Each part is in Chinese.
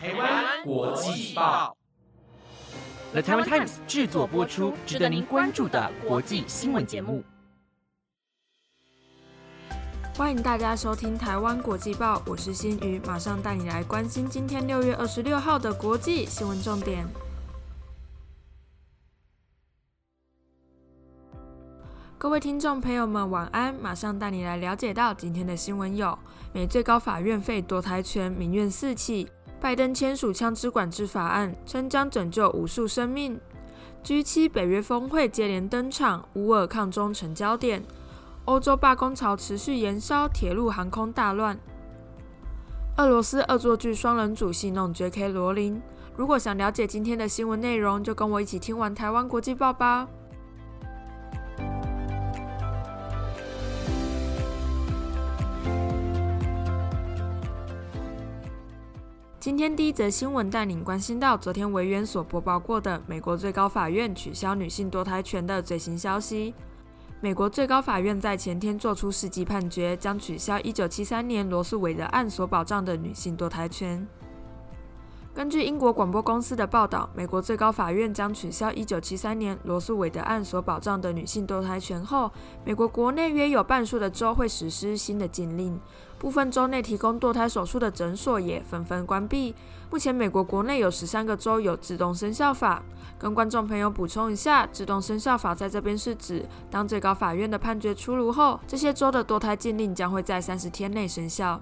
台湾国际报，The Taiwan Times 制作播出，值得您关注的国际新闻节目。欢迎大家收听台湾国际报，我是新宇，马上带你来关心今天六月二十六号的国际新闻重点。各位听众朋友们，晚安！马上带你来了解到今天的新闻有：美最高法院废堕胎权，民怨四起；拜登签署枪支管制法案，称将拯救无数生命；G7 北约峰会接连登场，乌尔抗中成焦点；欧洲罢工潮持续延烧，铁路航空大乱；俄罗斯恶作剧双人组戏弄 J.K. 罗琳。如果想了解今天的新闻内容，就跟我一起听完台湾国际报吧。今天第一则新闻带领关心到昨天维园所播报过的美国最高法院取消女性堕胎权的最新消息。美国最高法院在前天作出世纪判决，将取消1973年罗素韦德案所保障的女性堕胎权。根据英国广播公司的报道，美国最高法院将取消1973年罗素韦德案所保障的女性堕胎权后，美国国内约有半数的州会实施新的禁令，部分州内提供堕胎手术的诊所也纷纷关闭。目前，美国国内有十三个州有自动生效法。跟观众朋友补充一下，自动生效法在这边是指，当最高法院的判决出炉后，这些州的堕胎禁令将会在三十天内生效。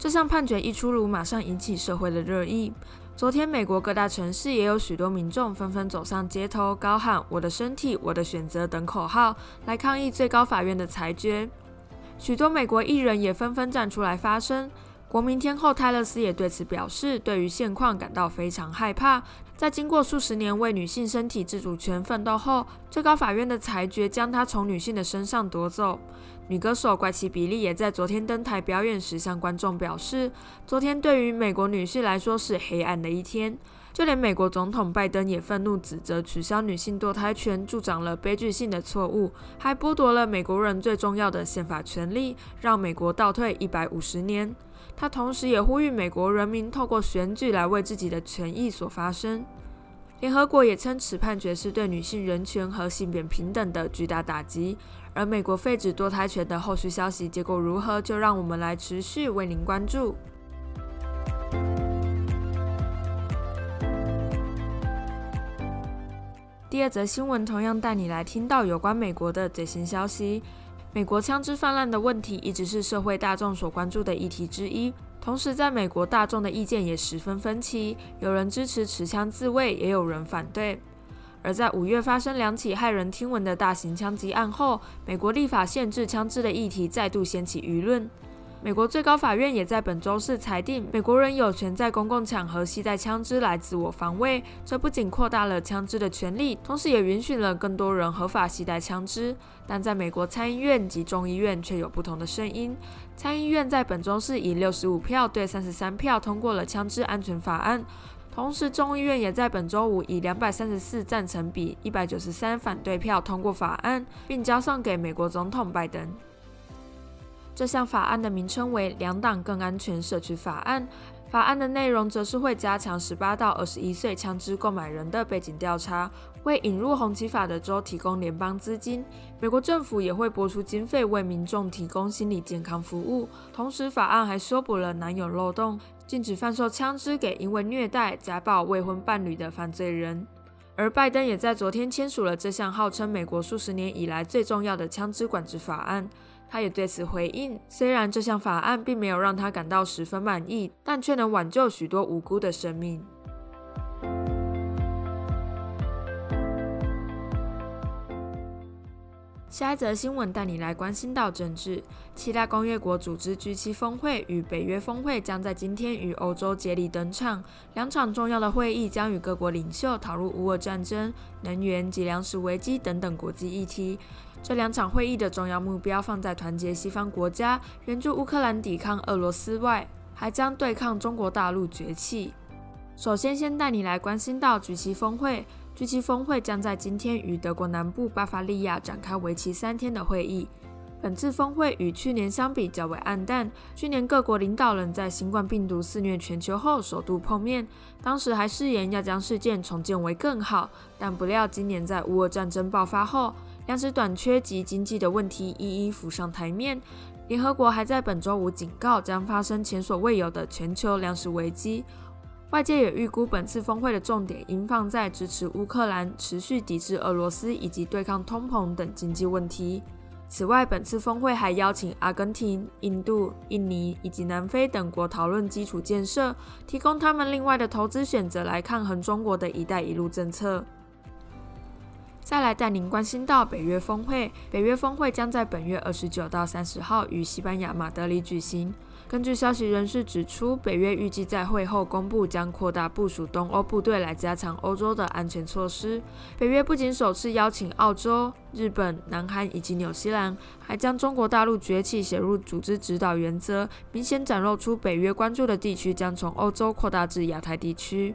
这项判决一出炉，马上引起社会的热议。昨天，美国各大城市也有许多民众纷纷走上街头，高喊“我的身体，我的选择”等口号，来抗议最高法院的裁决。许多美国艺人也纷纷站出来发声。国民天后泰勒斯也对此表示，对于现况感到非常害怕。在经过数十年为女性身体自主权奋斗后，最高法院的裁决将她从女性的身上夺走。女歌手怪奇比利也在昨天登台表演时向观众表示，昨天对于美国女性来说是黑暗的一天。就连美国总统拜登也愤怒指责取消女性堕胎权助长了悲剧性的错误，还剥夺了美国人最重要的宪法权利，让美国倒退一百五十年。他同时也呼吁美国人民透过选举来为自己的权益所发声。联合国也称此判决是对女性人权和性别平等的巨大打击。而美国废止堕胎权的后续消息结果如何，就让我们来持续为您关注。第二则新闻同样带你来听到有关美国的最新消息。美国枪支泛滥的问题一直是社会大众所关注的议题之一，同时在美国大众的意见也十分分歧，有人支持持枪自卫，也有人反对。而在五月发生两起骇人听闻的大型枪击案后，美国立法限制枪支的议题再度掀起舆论。美国最高法院也在本周四裁定，美国人有权在公共场合携带枪支来自我防卫。这不仅扩大了枪支的权利，同时也允许了更多人合法携带枪支。但在美国参议院及众议院却有不同的声音。参议院在本周四以六十五票对三十三票通过了枪支安全法案。同时，众议院也在本周五以两百三十四赞成比一百九十三反对票通过法案，并交送给美国总统拜登。这项法案的名称为《两党更安全社区法案》。法案的内容则是会加强十八到二十一岁枪支购买人的背景调查，为引入红旗法的州提供联邦资金。美国政府也会拨出经费为民众提供心理健康服务。同时，法案还修补了男友漏洞。禁止贩售枪支给因为虐待、家暴未婚伴侣的犯罪人，而拜登也在昨天签署了这项号称美国数十年以来最重要的枪支管制法案。他也对此回应，虽然这项法案并没有让他感到十分满意，但却能挽救许多无辜的生命。下一则新闻带你来关心到政治。七大工业国组织 G7 峰会与北约峰会将在今天与欧洲接力登场。两场重要的会议将与各国领袖讨论乌俄战争、能源及粮食危机等等国际议题。这两场会议的重要目标放在团结西方国家，援助乌克兰抵抗俄罗斯外，还将对抗中国大陆崛起。首先，先带你来关心到 G7 峰会。据悉峰会将在今天与德国南部巴伐利亚展开为期三天的会议。本次峰会与去年相比较为暗淡。去年各国领导人在新冠病毒肆虐全球后首度碰面，当时还誓言要将事件重建为更好。但不料今年在乌俄战争爆发后，粮食短缺及经济的问题一一浮上台面。联合国还在本周五警告将发生前所未有的全球粮食危机。外界也预估本次峰会的重点应放在支持乌克兰、持续抵制俄罗斯以及对抗通膨等经济问题。此外，本次峰会还邀请阿根廷、印度、印尼以及南非等国讨论基础建设，提供他们另外的投资选择来抗衡中国的一带一路政策。再来带您关心到北约峰会，北约峰会将在本月二十九到三十号于西班牙马德里举行。根据消息人士指出，北约预计在会后公布将扩大部署东欧部队来加强欧洲的安全措施。北约不仅首次邀请澳洲、日本、南韩以及纽西兰，还将中国大陆崛起写入组织指导原则，明显展露出北约关注的地区将从欧洲扩大至亚太地区。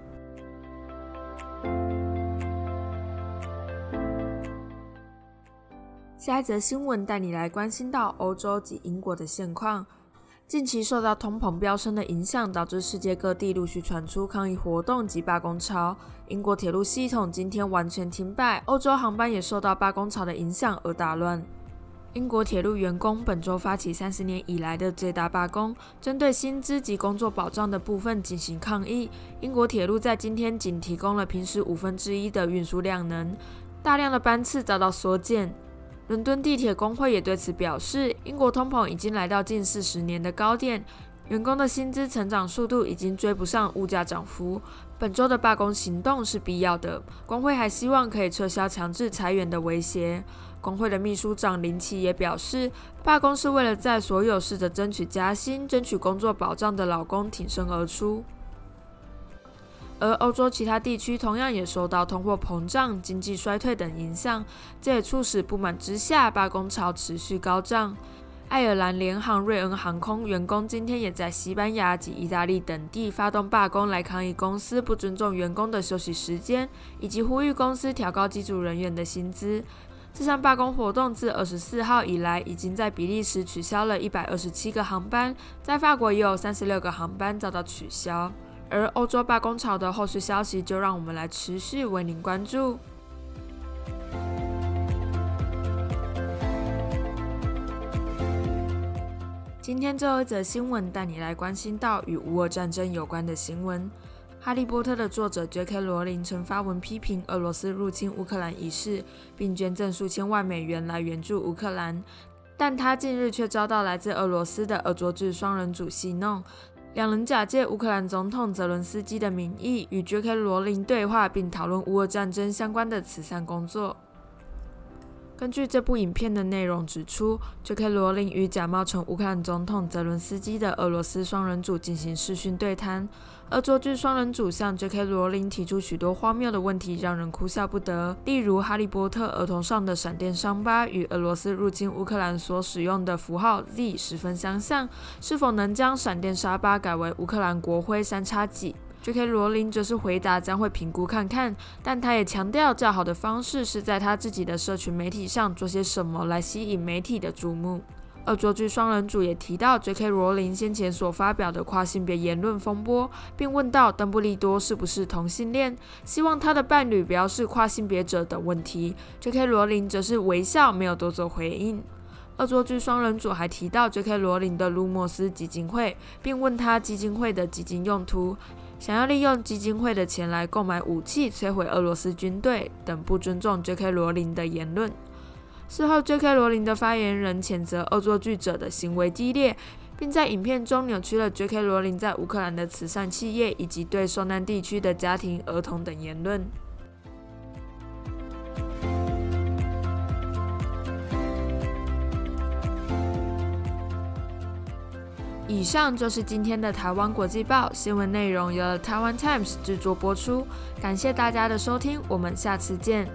下一则新闻带你来关心到欧洲及英国的现况。近期受到通膨飙升的影响，导致世界各地陆续传出抗议活动及罢工潮。英国铁路系统今天完全停摆，欧洲航班也受到罢工潮的影响而打乱。英国铁路员工本周发起三十年以来的最大罢工，针对薪资及工作保障的部分进行抗议。英国铁路在今天仅提供了平时五分之一的运输量能，大量的班次遭到缩减。伦敦地铁工会也对此表示，英国通膨已经来到近四十年的高点，员工的薪资成长速度已经追不上物价涨幅。本周的罢工行动是必要的。工会还希望可以撤销强制裁员的威胁。工会的秘书长林奇也表示，罢工是为了在所有试着争取加薪、争取工作保障的劳工挺身而出。而欧洲其他地区同样也受到通货膨胀、经济衰退等影响，这也促使不满之下罢工潮持续高涨。爱尔兰联航、瑞恩航空员工今天也在西班牙及意大利等地发动罢工，来抗议公司不尊重员工的休息时间，以及呼吁公司调高机组人员的薪资。这项罢工活动自二十四号以来，已经在比利时取消了一百二十七个航班，在法国也有三十六个航班遭到取消。而欧洲罢工潮的后续消息，就让我们来持续为您关注。今天最后一则新闻，带你来关心到与乌俄战争有关的新闻。《哈利波特》的作者 J.K. 罗琳曾发文批评俄罗斯入侵乌克兰一事，并捐赠数千万美元来援助乌克兰，但他近日却遭到来自俄罗斯的恶作剧双人组戏弄。两人假借乌克兰总统泽伦斯基的名义与 J.K. 罗琳对话，并讨论乌俄战争相关的慈善工作。根据这部影片的内容指出，J.K. 罗琳与假冒成乌克兰总统泽伦斯基的俄罗斯双人组进行视讯对谈。恶作剧双人组向 J.K. 罗琳提出许多荒谬的问题，让人哭笑不得。例如，《哈利波特》儿童上的闪电伤疤与俄罗斯入侵乌克兰所使用的符号 Z 十分相像，是否能将闪电伤疤改为乌克兰国徽三叉戟？J.K. 罗琳则是回答将会评估看看，但他也强调较好的方式是在他自己的社群媒体上做些什么来吸引媒体的注目。恶作剧双人组也提到 J.K. 罗琳先前所发表的跨性别言论风波，并问到邓布利多是不是同性恋，希望他的伴侣不要是跨性别者等问题。J.K. 罗琳则是微笑，没有多做回应。恶作剧双人组还提到 J.K. 罗琳的卢莫斯基金会，并问他基金会的基金用途，想要利用基金会的钱来购买武器摧毁俄罗斯军队等不尊重 J.K. 罗琳的言论。事后，J.K. 罗琳的发言人谴责恶作剧者的行为激烈，并在影片中扭曲了 J.K. 罗琳在乌克兰的慈善企业以及对受难地区的家庭、儿童等言论。以上就是今天的台湾国际报新闻内容，由台湾 Times 制作播出。感谢大家的收听，我们下次见。